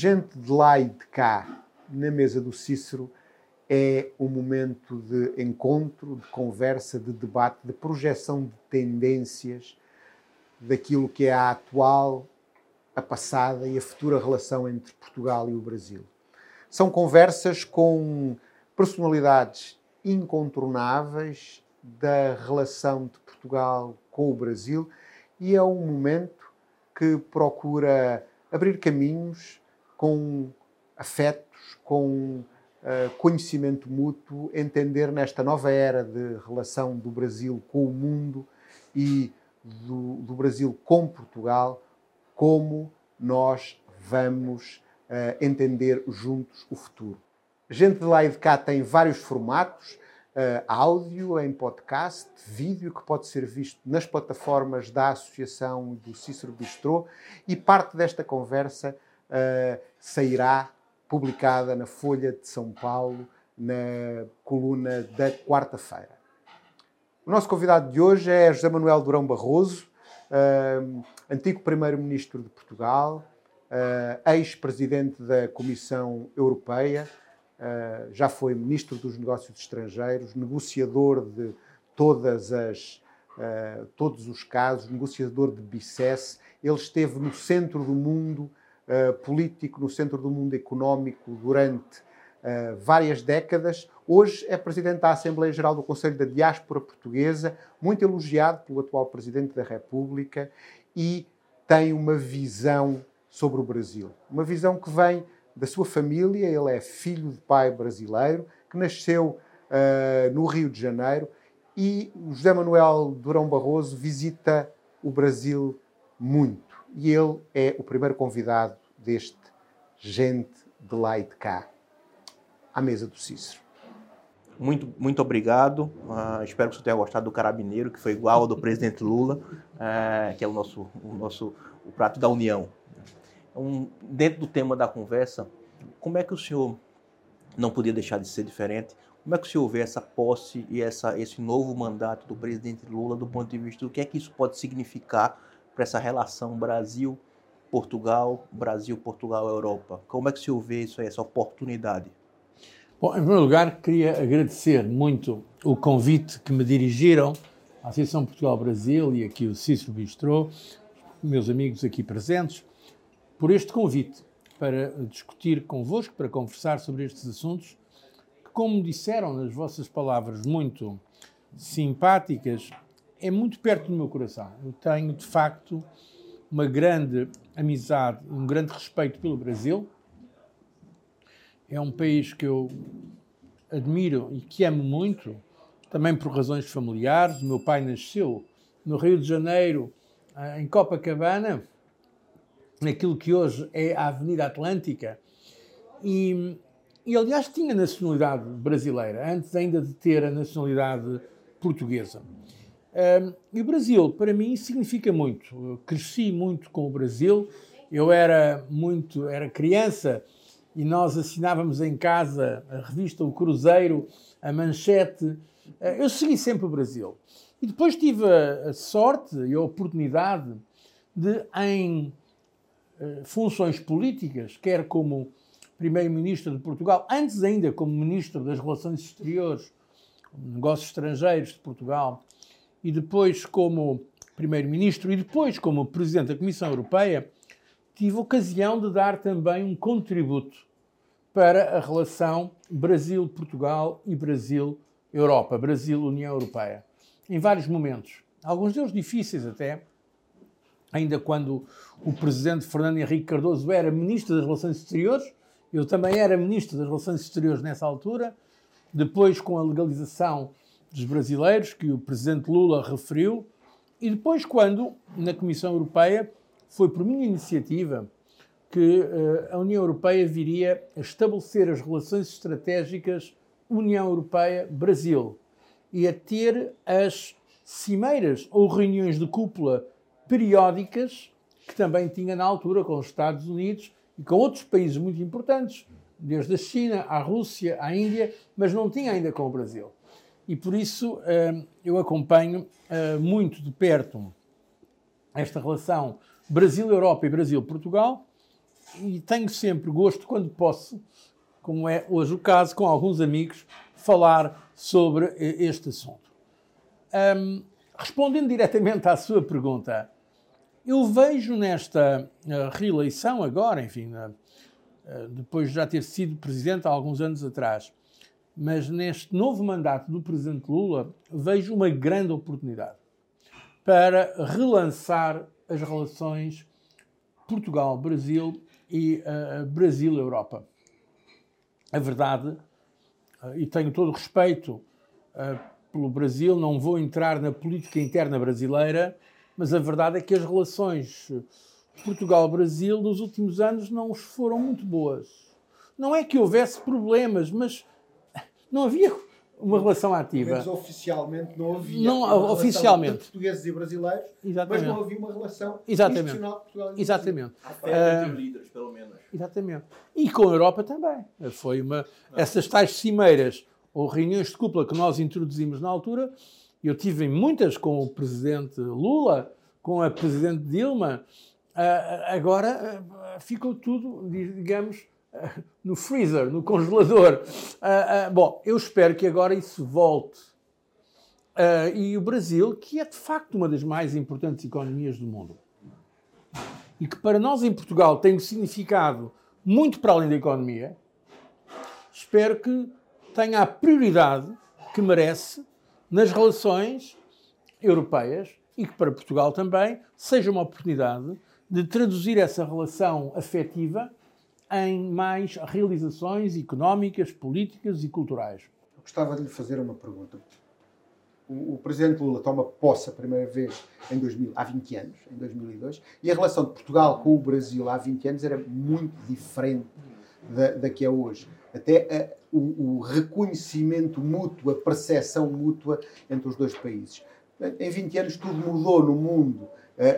gente de lá e de cá, na mesa do Cícero, é um momento de encontro, de conversa, de debate, de projeção de tendências daquilo que é a atual, a passada e a futura relação entre Portugal e o Brasil. São conversas com personalidades incontornáveis da relação de Portugal com o Brasil e é um momento que procura abrir caminhos com afetos, com uh, conhecimento mútuo, entender nesta nova era de relação do Brasil com o mundo e do, do Brasil com Portugal, como nós vamos uh, entender juntos o futuro. Gente de lá e de cá tem vários formatos, uh, áudio, em podcast, vídeo, que pode ser visto nas plataformas da Associação do Cícero Bistrô e parte desta conversa uh, sairá publicada na Folha de São Paulo, na coluna da quarta-feira. O nosso convidado de hoje é José Manuel Durão Barroso, uh, antigo Primeiro-Ministro de Portugal, uh, ex-presidente da Comissão Europeia, uh, já foi Ministro dos Negócios Estrangeiros, negociador de todas as, todos os casos, negociador de BICES. Ele esteve no centro do mundo político, no centro do mundo económico durante uh, várias décadas. Hoje é presidente da Assembleia Geral do Conselho da Diáspora Portuguesa, muito elogiado pelo atual presidente da República e tem uma visão sobre o Brasil. Uma visão que vem da sua família, ele é filho de pai brasileiro, que nasceu uh, no Rio de Janeiro e José Manuel Durão Barroso visita o Brasil muito. E ele é o primeiro convidado deste Gente de lá e de cá à mesa do Cícero. Muito, muito obrigado. Uh, espero que você tenha gostado do carabineiro, que foi igual ao do presidente Lula, uh, que é o nosso, o nosso o prato da União. Um, dentro do tema da conversa, como é que o senhor não podia deixar de ser diferente? Como é que o senhor vê essa posse e essa, esse novo mandato do presidente Lula do ponto de vista do que é que isso pode significar para essa relação Brasil-Portugal, Brasil-Portugal-Europa? Como é que o senhor vê isso aí, essa oportunidade? Bom, em primeiro lugar, queria agradecer muito o convite que me dirigiram à Associação Portugal-Brasil e aqui o Cícero Bistrô, meus amigos aqui presentes, por este convite para discutir convosco, para conversar sobre estes assuntos, que, como disseram nas vossas palavras muito simpáticas, é muito perto do meu coração. Eu tenho, de facto, uma grande amizade, um grande respeito pelo Brasil é um país que eu admiro e que amo muito, também por razões familiares. O meu pai nasceu no Rio de Janeiro, em Copacabana, naquilo que hoje é a Avenida Atlântica, e, e aliás tinha nacionalidade brasileira, antes ainda de ter a nacionalidade portuguesa. E o Brasil, para mim, significa muito. Eu cresci muito com o Brasil. Eu era muito, era criança e nós assinávamos em casa a revista O Cruzeiro, a Manchete. Eh, eu segui sempre o Brasil. E depois tive a, sorte e a oportunidade de, em eh, funções políticas, quer como Primeiro-Ministro de Portugal, antes ainda como Ministro das Relações Exteriores, Negócios Estrangeiros de Portugal, e depois como Primeiro-Ministro e depois como Presidente da Comissão Europeia, tive ocasião de dar também um contributo para a relação Brasil-Portugal e Brasil-Europa, Brasil-União Europeia, em vários momentos. Alguns deles difíceis até, ainda quando o presidente Fernando Henrique Cardoso era ministro das Relações Exteriores, eu também era ministro das Relações Exteriores nessa altura, depois com a legalização dos brasileiros, que o presidente Lula referiu, e depois quando, na Comissão Europeia, foi por minha iniciativa que uh, a União Europeia viria a estabelecer as relações estratégicas União Europeia-Brasil e a ter as cimeiras ou reuniões de cúpula periódicas que também tinha na altura com os Estados Unidos e com outros países muito importantes, desde a China à Rússia à Índia, mas não tinha ainda com o Brasil. E por isso uh, eu acompanho uh, muito de perto esta relação Brasil-Europa e Brasil-Portugal, e tenho sempre gosto, quando posso, como é hoje o caso, com alguns amigos, falar sobre este assunto. Respondendo diretamente à sua pergunta, eu vejo nesta reeleição agora, enfim, depois de já ter sido presidente há alguns anos atrás, mas neste novo mandato do presidente Lula, vejo uma grande oportunidade para relançar as relações Portugal-Brasil e uh, Brasil-Europa. A verdade, uh, e tenho todo o respeito uh, pelo Brasil, não vou entrar na política interna brasileira, mas a verdade é que as relações Portugal-Brasil nos últimos anos não foram muito boas. Não é que houvesse problemas, mas não havia uma relação ativa. Mas oficialmente não havia não, uma oficialmente. entre portugueses e brasileiros, Exatamente. mas não havia uma relação Exatamente. institucional de Portugal e Exatamente. Afeta entre líderes, pelo menos. Exatamente. E com a Europa também. Foi uma, essas tais cimeiras ou reuniões de cúpula que nós introduzimos na altura, eu tive muitas com o presidente Lula, com a presidente Dilma, agora ficou tudo, digamos, no freezer, no congelador. bom, eu espero que agora isso volte. e o Brasil, que é de facto uma das mais importantes economias do mundo, e que para nós em Portugal tem um significado muito para além da economia, espero que tenha a prioridade que merece nas relações europeias e que para Portugal também seja uma oportunidade de traduzir essa relação afetiva em mais realizações económicas, políticas e culturais. Eu gostava de lhe fazer uma pergunta. O, Presidente Lula toma posse a primeira vez em 2000, há 20 anos, em 2002, e a relação de Portugal com o Brasil há 20 anos era muito diferente da, da que é hoje. Até a, o, o reconhecimento mútuo, a percepção mútua entre os dois países. Em 20 anos tudo mudou no mundo.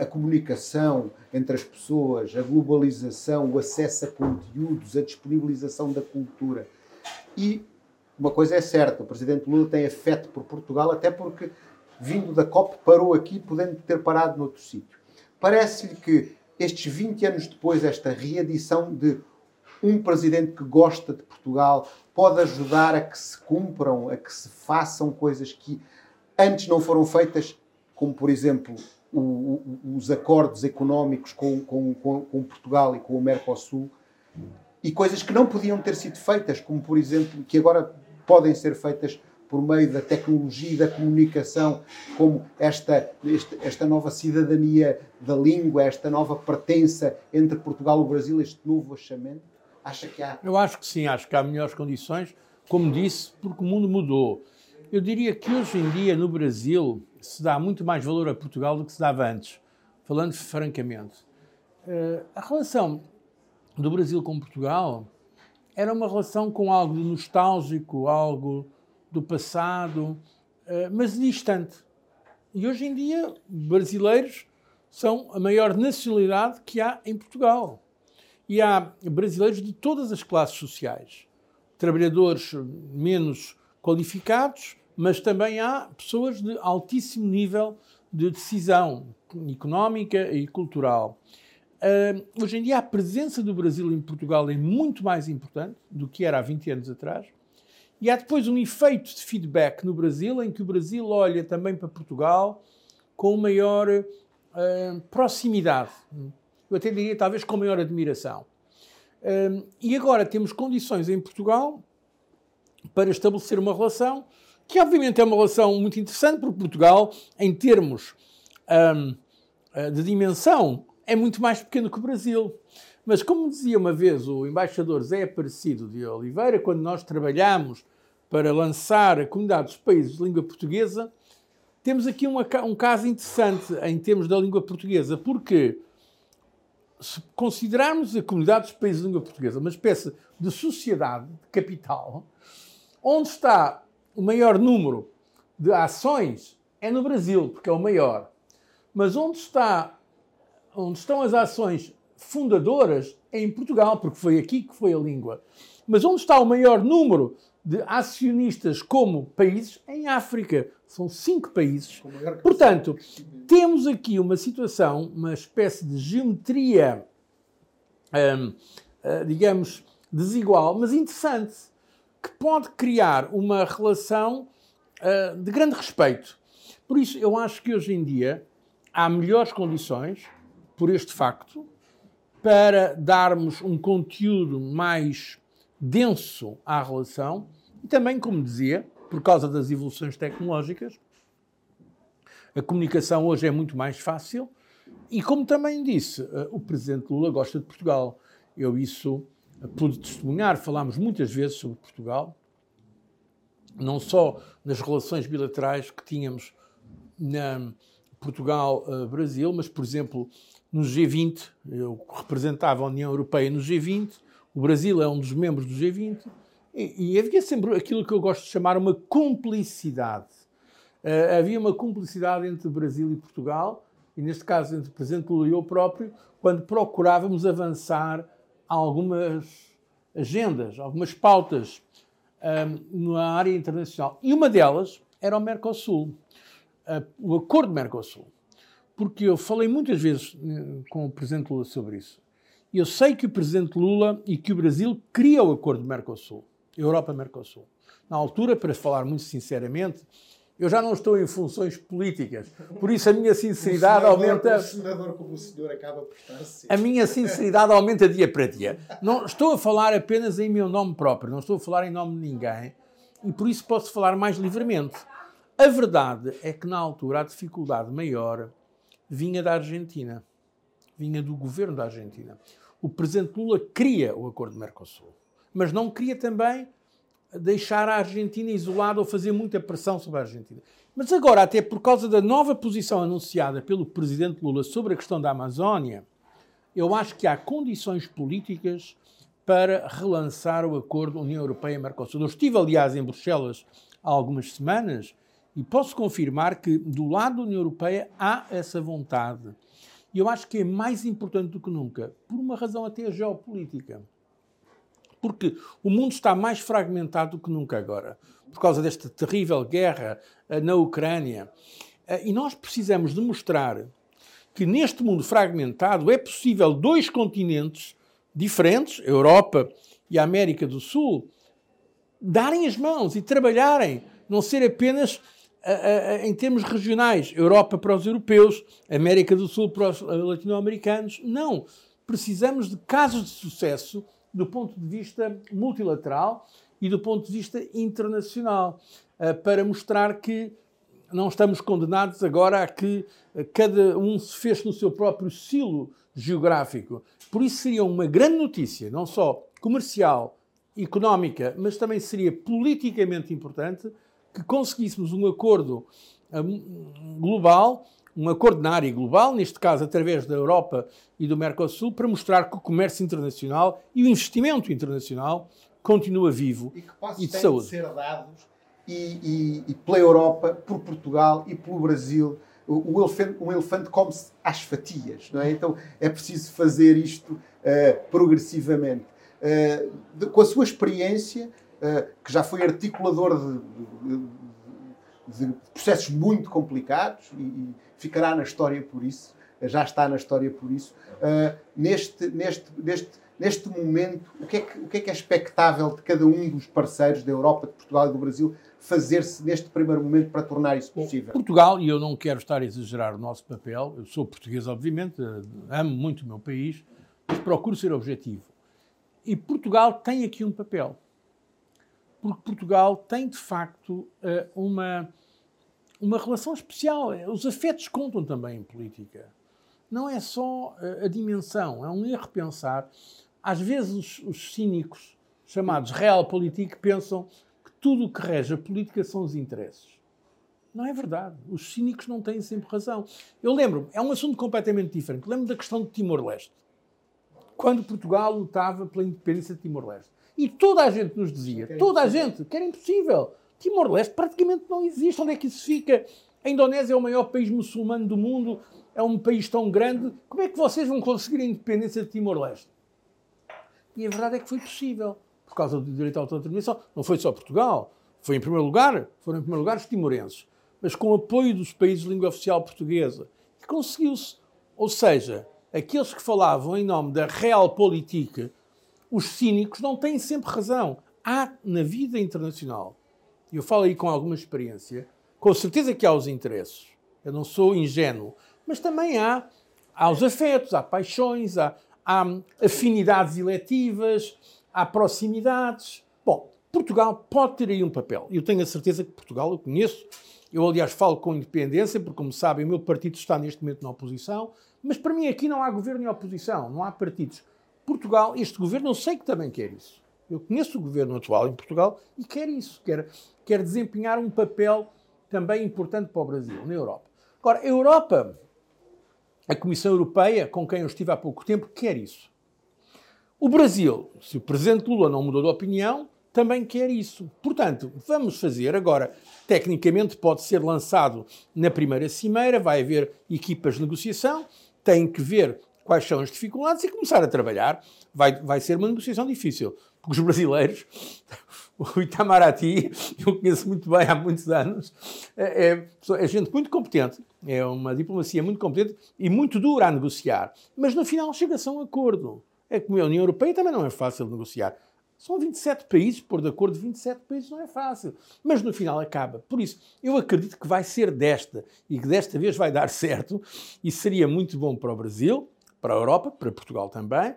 A, comunicação entre as pessoas, a globalização, o acesso a conteúdos, a disponibilização da cultura. E uma coisa é certa, o Presidente Lula tem afeto por Portugal, até porque, vindo da COP, parou aqui, podendo ter parado noutro sítio. Parece-lhe que estes 20 anos depois, esta reedição de um presidente que gosta de Portugal pode ajudar a que se cumpram, a que se façam coisas que antes não foram feitas, como por exemplo o, o, os acordos económicos com, com, com, com, Portugal e com o Mercosul, e coisas que não podiam ter sido feitas, como por exemplo, que agora podem ser feitas por meio da tecnologia e da comunicação, como esta, esta, esta nova cidadania da língua, esta nova pertença entre Portugal e o Brasil, este novo achamento? Acha que há? Eu acho que sim, acho que há melhores condições, como disse, porque o mundo mudou. Eu diria que hoje em dia no Brasil se dá muito mais valor a Portugal do que se dava antes, falando francamente. Uh, a relação do Brasil com Portugal era uma relação com algo nostálgico, algo do passado, uh, mas distante. E hoje em dia, brasileiros são a maior nacionalidade que há em Portugal. E há brasileiros de todas as classes sociais, trabalhadores menos qualificados, mas também há pessoas de altíssimo nível de decisão económica e cultural. Uh, hoje em dia, a presença do Brasil em Portugal é muito mais importante do que era há 20 anos atrás. E há depois um efeito de feedback no Brasil, em que o Brasil olha também para Portugal com maior uh, proximidade eu até diria talvez com maior admiração. Um, e agora temos condições em Portugal para estabelecer uma relação que, obviamente, é uma relação muito interessante, porque Portugal, em termos um, ah, de dimensão, é muito mais pequeno que o Brasil. Mas, como dizia uma vez o embaixador Zé Aparecido de Oliveira, quando nós trabalhamos para lançar a comunidade dos países de língua portuguesa, temos aqui uma, um caso interessante em termos da língua portuguesa, porque se considerarmos a comunidade dos países de língua portuguesa uma espécie de sociedade, de capital, onde está o maior número de ações é no Brasil, porque é o maior. Mas onde, está, onde estão as ações fundadoras é em Portugal, porque foi aqui que foi a língua. Mas onde está o maior número de acionistas como países? É em África. São cinco países. Portanto, temos aqui uma situação, uma espécie de geometria hum, eh, digamos, desigual, mas interessante, que pode criar uma relação uh, de grande respeito. Por isso, eu acho que hoje em dia há melhores condições, por este facto, para darmos um conteúdo mais denso à relação e também, como dizia, por causa das evoluções tecnológicas, a comunicação hoje é muito mais fácil e, como também disse, eh, o Presidente Lula gosta de Portugal. Eu isso pude testemunhar, falámos muitas vezes sobre Portugal, não só nas relações bilaterais que tínhamos na Portugal-Brasil, mas, por exemplo, no G20, eu representava a União Europeia no G20, o Brasil é um dos membros do G20, e, e havia sempre aquilo que eu gosto de chamar uma cumplicidade. Uh, havia uma cumplicidade entre Brasil e Portugal, e neste caso entre o Presidente Lula e eu próprio, quando procurávamos avançar algumas agendas, algumas pautas um, na área internacional. E uma delas era o Mercosul, uh, o Acordo Mercosul. Porque eu falei muitas vezes uh, com o Presidente Lula sobre isso. E eu sei que o Presidente Lula e que o Brasil queriam o Acordo Mercosul, Europa-Mercosul. Na altura, para falar muito sinceramente, eu já não estou em funções políticas, por isso a minha sinceridade aumenta. Um senador como o senhor acaba por estar A minha sinceridade aumenta dia para dia. Não estou a falar apenas em meu nome próprio, não estou a falar em nome de ninguém e por isso posso falar mais livremente. A verdade é que na altura a dificuldade maior vinha da Argentina, vinha do governo da Argentina. O presidente Lula queria o acordo de Mercosul, mas não queria também deixar a Argentina isolada ou fazer muita pressão sobre a Argentina. Mas agora, até por causa da nova posição anunciada pelo presidente Lula sobre a questão da Amazónia, eu acho que há condições políticas para relançar o acordo União Europeia-Mercosul. Eu estive, aliás, em Bruxelas há algumas semanas e posso confirmar que do lado da União Europeia há essa vontade. E eu acho que é mais importante do que nunca, por uma razão até geopolítica porque o mundo está mais fragmentado do que nunca agora, por causa desta terrível guerra eh, na Ucrânia. Eh, e nós precisamos demonstrar que neste mundo fragmentado é possível dois continentes diferentes, Europa e América do Sul, darem as mãos e trabalharem, não ser apenas uh, em termos regionais, Europa para os europeus, América do Sul para os latino-americanos. Não. Precisamos de casos de sucesso do ponto de vista multilateral e do ponto de vista internacional, eh, para mostrar que não estamos condenados agora a que eh, cada um se feche no seu próprio silo geográfico. Por isso seria uma grande notícia, não só comercial, económica, mas também seria politicamente importante que conseguíssemos um acordo eh, global um acordo na área global, neste caso através da Europa e do Mercosul, para mostrar que o comércio internacional e o investimento internacional continua vivo e, que e de saúde. De ser dados e, e, e, pela Europa, por Portugal e pelo Brasil. O, o elefante, um elefante come-se às fatias, não é? Então é preciso fazer isto uh, progressivamente. Uh, de, com a sua experiência, uh, que já foi articulador de, de, de processos muito complicados e, ficará na história por isso, já está na história por isso. Uh, neste, neste, neste, neste momento, o que, é que, o que é que é expectável de cada um dos parceiros da Europa, de Portugal e do Brasil fazer-se neste primeiro momento para tornar isso possível? Portugal, e eu não quero estar a exagerar o nosso papel, eu sou português, obviamente, amo muito o meu país, mas procuro ser objetivo. E Portugal tem aqui um papel. Porque Portugal tem, de facto, ah, uma uma relação especial. Os afetos contam também em política. Não é só a dimensão, é um erro pensar. Às vezes os, os cínicos, chamados realpolitik, pensam que tudo o que rege a política são os interesses. Não é verdade. Os cínicos não têm sempre razão. Eu lembro, é um assunto completamente diferente. Lembro da questão de Timor-Leste. Quando Portugal lutava pela independência de Timor-Leste. E toda a gente nos dizia, toda a gente, que era impossível. Timor-Leste praticamente não existe. Onde é que isso fica? A Indonésia é o maior país muçulmano do mundo, é um país tão grande. Como é que vocês vão conseguir a independência de Timor-Leste? E a verdade é que foi possível, por causa do direito à autodeterminação. Não foi só Portugal, foi em primeiro lugar, foram em primeiro lugar os timorenses, mas com o apoio dos países de língua oficial portuguesa. E conseguiu-se. Ou seja, aqueles que falavam em nome da realpolitik, os cínicos, não têm sempre razão. Há na vida internacional, e eu falo aí com alguma experiência, com certeza que há os interesses. Eu não sou ingênuo, mas também há, há os afetos, há paixões, há, há afinidades eletivas, há proximidades. Bom, Portugal pode ter aí um papel. Eu tenho a certeza que Portugal, eu conheço, eu aliás falo com independência, porque como sabem, o meu partido está neste momento na oposição, mas para mim aqui não há governo e oposição, não há partidos. Portugal, este governo, eu sei que também quer isso. Eu conheço o governo atual em Portugal e quer isso, quer, quer desempenhar um papel também importante para o Brasil, na Europa. Agora, a Europa, a Comissão Europeia, com quem eu estive há pouco tempo, quer isso. O Brasil, se o Presidente Lula não mudou de opinião, também quer isso. Portanto, vamos fazer agora, tecnicamente pode ser lançado na primeira cimeira, vai haver equipas de negociação, tem que ver quais são as dificuldades e começar a trabalhar. Vai, vai ser uma negociação difícil, porque os brasileiros, o Itamaraty, eu conheço muito bem há muitos anos, é, é, é gente muito competente, é uma diplomacia muito competente e muito dura a negociar, mas no final chega-se a um acordo. É como a União Europeia também não é fácil de negociar. São 27 países, por de acordo de 27 países não é fácil. Mas no final acaba. Por isso, eu acredito que vai ser desta e que desta vez vai dar certo e seria muito bom para o Brasil, para a Europa, para Portugal também.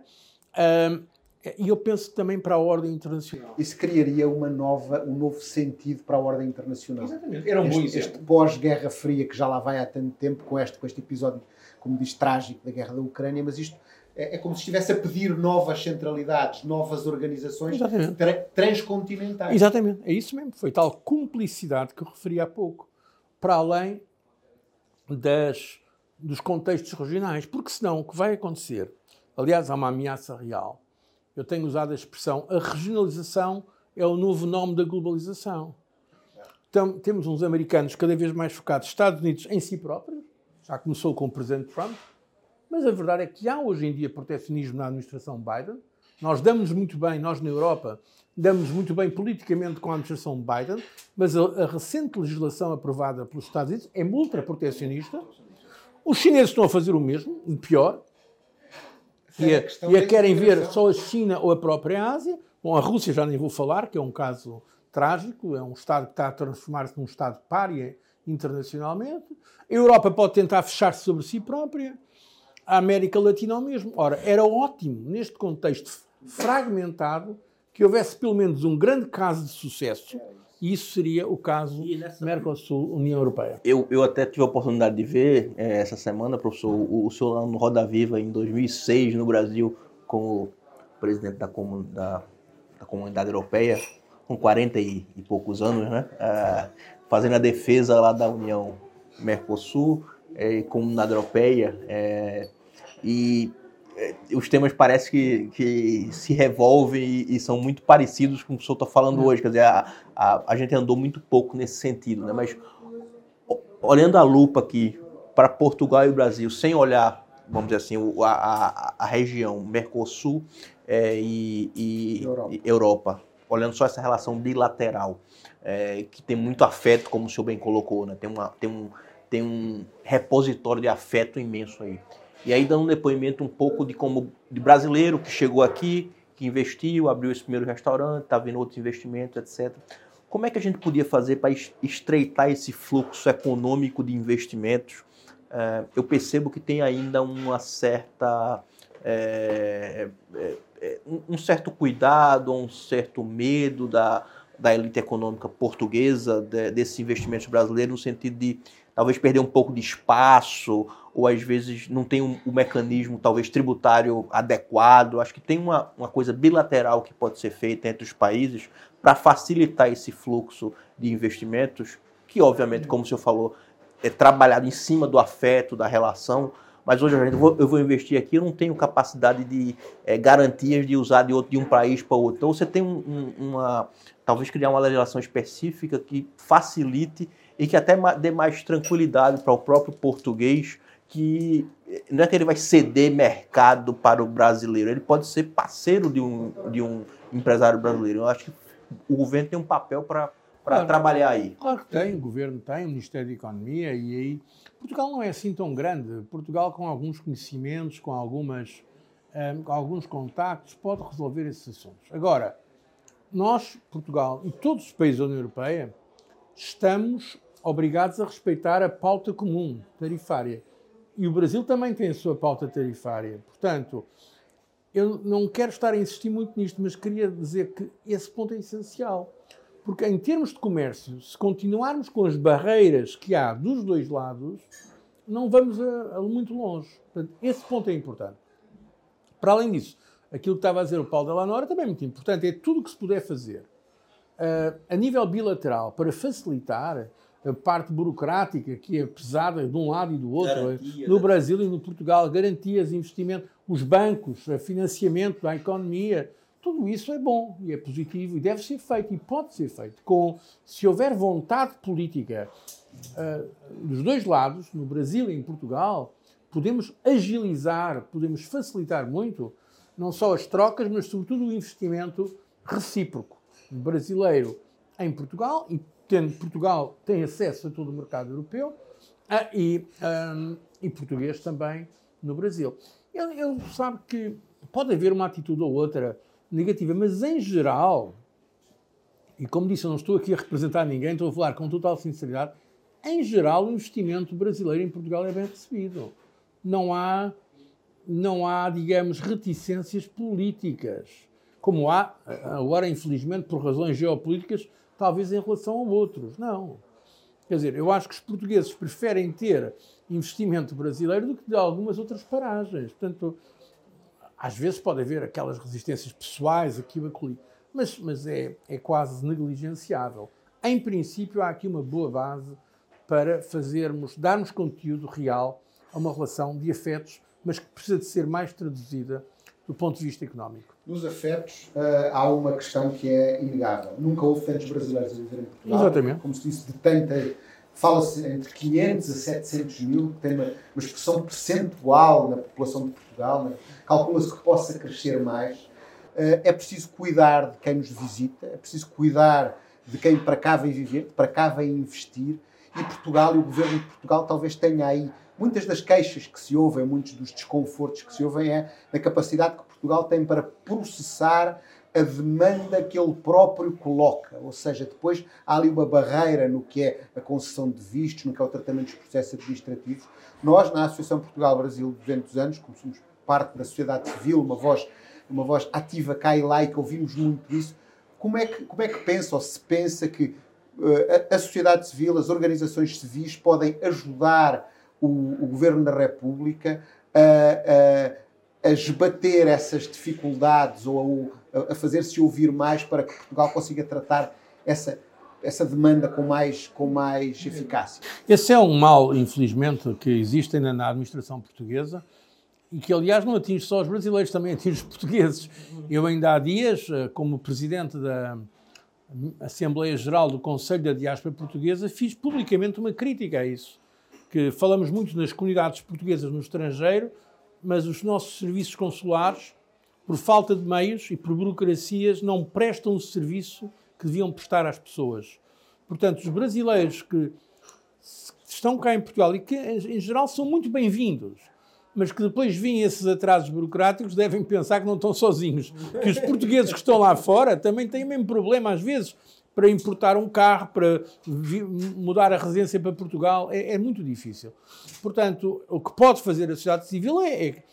e eu penso também para a ordem internacional. Isso criaria uma nova, um novo sentido para a ordem internacional. Exatamente. Era um este, bom Este pós-Guerra Fria, que já lá vai há tanto tempo, com este, com este episódio, como diz, trágico da guerra da Ucrânia, mas isto é, é, como se estivesse a pedir novas centralidades, novas organizações tra transcontinentais. Exatamente, é isso mesmo. Foi tal cumplicidade que eu referi há pouco, para além das, dos contextos regionais. Porque senão o que vai acontecer, aliás, há uma ameaça real. Eu tenho usado a expressão a regionalização é o novo nome da globalização. Então, temos uns americanos cada vez mais focados, Estados Unidos em si próprios, já começou com o presidente Trump, mas a verdade é que há hoje em dia protecionismo na administração Biden. Nós damos muito bem, nós na Europa, damos muito bem politicamente com a administração Biden, mas a, a recente legislação aprovada pelos Estados Unidos é ultra-protecionista. Os chineses estão a fazer o mesmo, o pior, e a, e a querem ver só a China ou a própria Ásia. Bom, a Rússia já nem vou falar, que é um caso trágico, é um Estado que está a transformar-se num Estado pária internacionalmente. A Europa pode tentar fechar-se sobre si própria a América Latina ao mesmo. Ora, era ótimo, neste contexto fragmentado, que houvesse pelo menos um grande caso de sucesso. E isso seria o caso Mercosul-União Europeia. Eu, eu até tive a oportunidade de ver é, essa semana, professor, o, o senhor lá no Roda Viva, em 2006, no Brasil, como presidente da, da, da Comunidade Europeia, com 40 e, e poucos anos, né? É, fazendo a defesa lá da União Mercosul, é, Comunidade Europeia, é, e os temas parecem que, que se revolvem e, e, são muito parecidos com o que o senhor está falando hoje. Quer dizer, a, a, a, gente andou muito pouco nesse sentido, né? Mas olhando a lupa aqui para Portugal e Brasil, sem olhar, vamos dizer assim, a, a, a região Mercosul é, e, e, Europa. e, Europa. olhando só essa relação bilateral, é, que tem muito afeto, como o senhor bem colocou, né? Tem, uma, tem, um, tem um repositório de afeto imenso aí. E aí dando um depoimento um pouco de como de brasileiro que chegou aqui, que investiu, abriu esse primeiro restaurante, está vendo outros investimentos, etc. Como é que a gente podia fazer para estreitar esse fluxo econômico de investimentos? É, eu percebo que tem ainda uma certa é, é, um certo cuidado, um certo medo da, da elite econômica portuguesa de, desses investimentos brasileiros no sentido de talvez perder um pouco de espaço, ou às vezes não tem um, um mecanismo, talvez, tributário adequado. Acho que tem uma, uma coisa bilateral que pode ser feita entre os países para facilitar esse fluxo de investimentos, que, obviamente, como o senhor falou, é trabalhado em cima do afeto, da relação, mas hoje eu vou, eu vou investir aqui, eu não tenho capacidade de é, garantias de usar de, outro, de um país para outro. Então você tem um, um, uma, talvez criar uma legislação específica que facilite e que até dê mais tranquilidade para o próprio português, que não é que ele vai ceder mercado para o brasileiro, ele pode ser parceiro de um, de um empresário brasileiro. Eu acho que o governo tem um papel para claro. trabalhar aí? Claro que tem, o governo tem, o Ministério da Economia, e aí. Portugal não é assim tão grande. Portugal, com alguns conhecimentos, com, algumas, um, eh, com alguns contactos, pode resolver esses assuntos. Agora, nós, Portugal e todos os países da União Europeia, estamos obrigados a respeitar a pauta comum tarifária. E o Brasil também tem a sua pauta tarifária. Portanto, eu não quero estar a insistir muito nisto, mas queria dizer que esse ponto é essencial. Porque, em termos de comércio, se continuarmos com as barreiras que há dos dois lados, não vamos a, a muito longe. Portanto, esse ponto é importante. Para além disso, aquilo que estava a dizer o Paulo Delanora também é muito importante. É tudo o que se puder fazer uh, a nível bilateral para facilitar a parte burocrática que é pesada de um lado e do outro, Garantia, no Brasil e no Portugal, garantias, investimento, os bancos, financiamento da economia, tudo isso é bom e é positivo e deve ser feito e pode ser feito. Com, se houver vontade política uh, dos dois lados, no Brasil e em Portugal, podemos agilizar, podemos facilitar muito, não só as trocas, mas sobretudo o investimento recíproco brasileiro em Portugal e tendo Portugal tem acesso a todo o mercado europeu uh, e, um, e português também no Brasil. Ele, ele, sabe que pode haver uma atitude ou outra negativa, mas em geral, e como disse, eu não estou aqui a representar ninguém, estou a falar com total sinceridade, em geral o investimento brasileiro em Portugal é bem recebido. Não há, não há digamos, reticências políticas, como há, agora infelizmente por razões geopolíticas, talvez em relação a outros. Não. Quer dizer, eu acho que os portugueses preferem ter investimento brasileiro do que de algumas outras paragens. Portanto, às vezes pode haver aquelas resistências pessoais aqui e ali, mas, mas é, é quase negligenciável. Em princípio, há aqui uma boa base para fazermos, darmos conteúdo real a uma relação de afetos, mas que precisa de ser mais traduzida do ponto de vista económico. Nos afetos, uh, há uma questão que é inegável. Nunca houve tantos brasileiros a viver em Portugal. Exatamente. Como se disse, de tanta. Fala-se entre 500 a 700 mil, que tem uma, uma expressão percentual na população de Portugal. Né? Calcula-se que possa crescer mais. Uh, é preciso cuidar de quem nos visita, é preciso cuidar de quem para cá vem viver, para cá vem investir. E Portugal e o governo de Portugal talvez tenha aí muitas das queixas que se ouvem, muitos dos desconfortos que se ouvem é na capacidade que Portugal tem para processar a demanda que ele próprio coloca. Ou seja, depois há ali uma barreira no que é a concessão de vistos, no que é o tratamento dos processos administrativos. Nós, na Associação Portugal-Brasil 200 anos, como somos parte da sociedade civil, uma voz, uma voz ativa cá e que ouvimos muito isso, como é que, como é que pensa ou se pensa que uh, a, a sociedade civil, as organizações civis podem ajudar o, o Governo da República a, a, a esbater essas dificuldades ou a, a fazer-se ouvir mais para que Portugal consiga tratar essa, essa demanda com mais, com mais eficácia. Esse é um mal, infelizmente, que existe ainda na administração portuguesa e que, aliás, não atinge só os brasileiros, também atinge os portugueses. Eu ainda há dias, eh, como presidente da Assembleia Geral do Conselho da Diáspora Portuguesa, fiz publicamente uma crítica a isso que falamos muito nas comunidades portuguesas no estrangeiro, mas os nossos serviços consulares, por falta de meios e por burocracias, não prestam o serviço que deviam prestar às pessoas. Portanto, os brasileiros que estão cá em Portugal e que, em geral, são muito bem-vindos, mas que depois vêm esses atrasos burocráticos, devem pensar que não estão sozinhos. Que os portugueses que estão lá fora também têm o mesmo problema, às vezes, para importar um carro, para mudar a residência para Portugal, é, é, muito difícil. Portanto, o que pode fazer a sociedade civil é, é,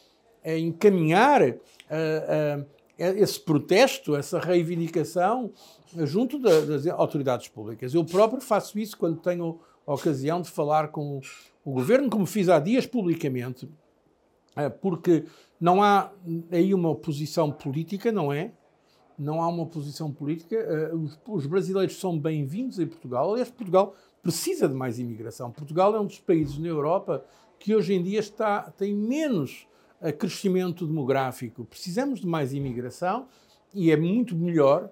é encaminhar uh, uh, esse protesto, essa reivindicação junto da, das autoridades públicas. Eu próprio faço isso quando tenho a ocasião de falar com o governo, como fiz há dias publicamente, uh, porque não há aí uma oposição política, não é? Não há uma posição política. Eh, os, os brasileiros são bem-vindos em Portugal. Aliás, Portugal precisa de mais imigração. Portugal é um dos países na Europa que hoje em dia está, tem menos eh, crescimento demográfico. Precisamos de mais imigração e é muito melhor,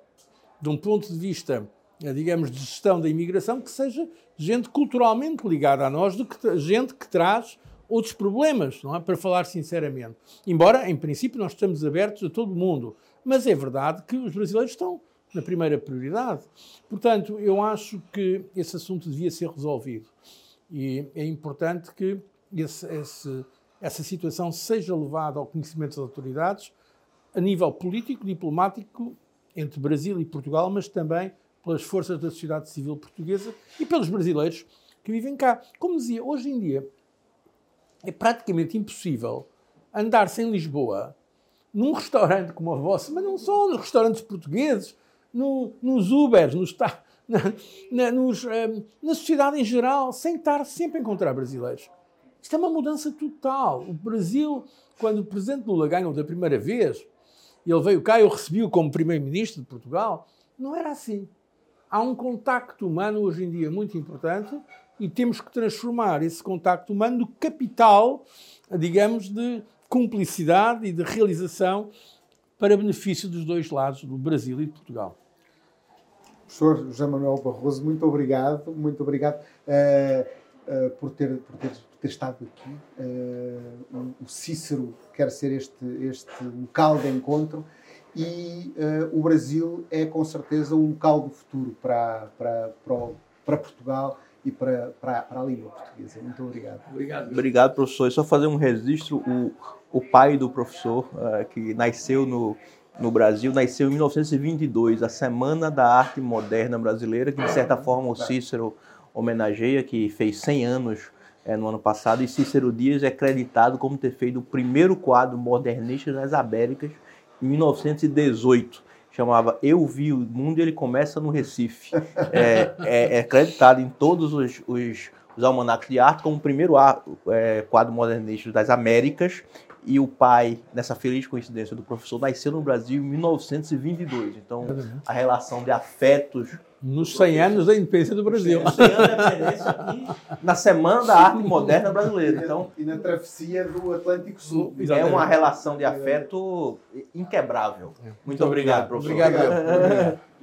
de um ponto de vista, eh, digamos, de gestão da imigração, que seja gente culturalmente ligada a nós do que gente que traz outros problemas, não é? Para falar sinceramente. Embora, em princípio, nós estamos abertos a todo mundo. Mas é verdade que os brasileiros estão na primeira prioridade. Portanto, eu acho que esse assunto devia ser resolvido. E é importante que esse, esse, essa situação seja levada ao conhecimento das autoridades a nível político, diplomático, entre Brasil e Portugal, mas também pelas forças da sociedade civil portuguesa e pelos brasileiros que vivem cá. Como dizia, hoje em dia é praticamente impossível andar-se Lisboa num restaurante como o vosso, mas não só nos restaurantes portugueses, no, nos Ubers, nos, na, na, nos, ehm, na sociedade em geral, sem estar sempre a encontrar brasileiros. Isto é uma mudança total. O Brasil, quando o presidente Lula ganhou da primeira vez, ele veio cá, eu recebi-o como primeiro-ministro de Portugal, não era assim. Há um contacto humano hoje em dia muito importante e temos que transformar esse contacto humano no capital, digamos, de cumplicidade e de realização para benefício dos dois lados, do Brasil e de Portugal. Professor José Manuel Barroso, muito obrigado, muito obrigado uh, uh, por, ter, por, ter, por, ter, estado aqui. Uh, o Cícero quer ser este, este local de encontro e o Brasil é com certeza um local do futuro para, para, para, para Portugal e para, para, para, a língua portuguesa. Muito obrigado. Obrigado, obrigado professor. É só fazer um registro. O, o pai do professor, uh, que nasceu no, no Brasil, nasceu em 1922, a Semana da Arte Moderna Brasileira, que de certa forma o Cícero homenageia, que fez 100 anos é, no ano passado, e Cícero Dias é creditado como ter feito o primeiro quadro modernista das Américas em 1918 chamava Eu Vi o Mundo ele começa no Recife. É, é, é acreditado em todos os, os, os almanacs de arte como o primeiro é, quadro modernista das Américas. E o pai, nessa feliz coincidência do professor, nasceu no Brasil em 1922. Então, a relação de afetos nos 100 anos da independência do Brasil. 100 anos da independência aqui, na Semana da Arte Moderna Brasileira. Então, e na travessia do Atlântico Sul. É uma relação de afeto inquebrável. Muito, Muito obrigado, obrigado, professor. Obrigado. obrigado.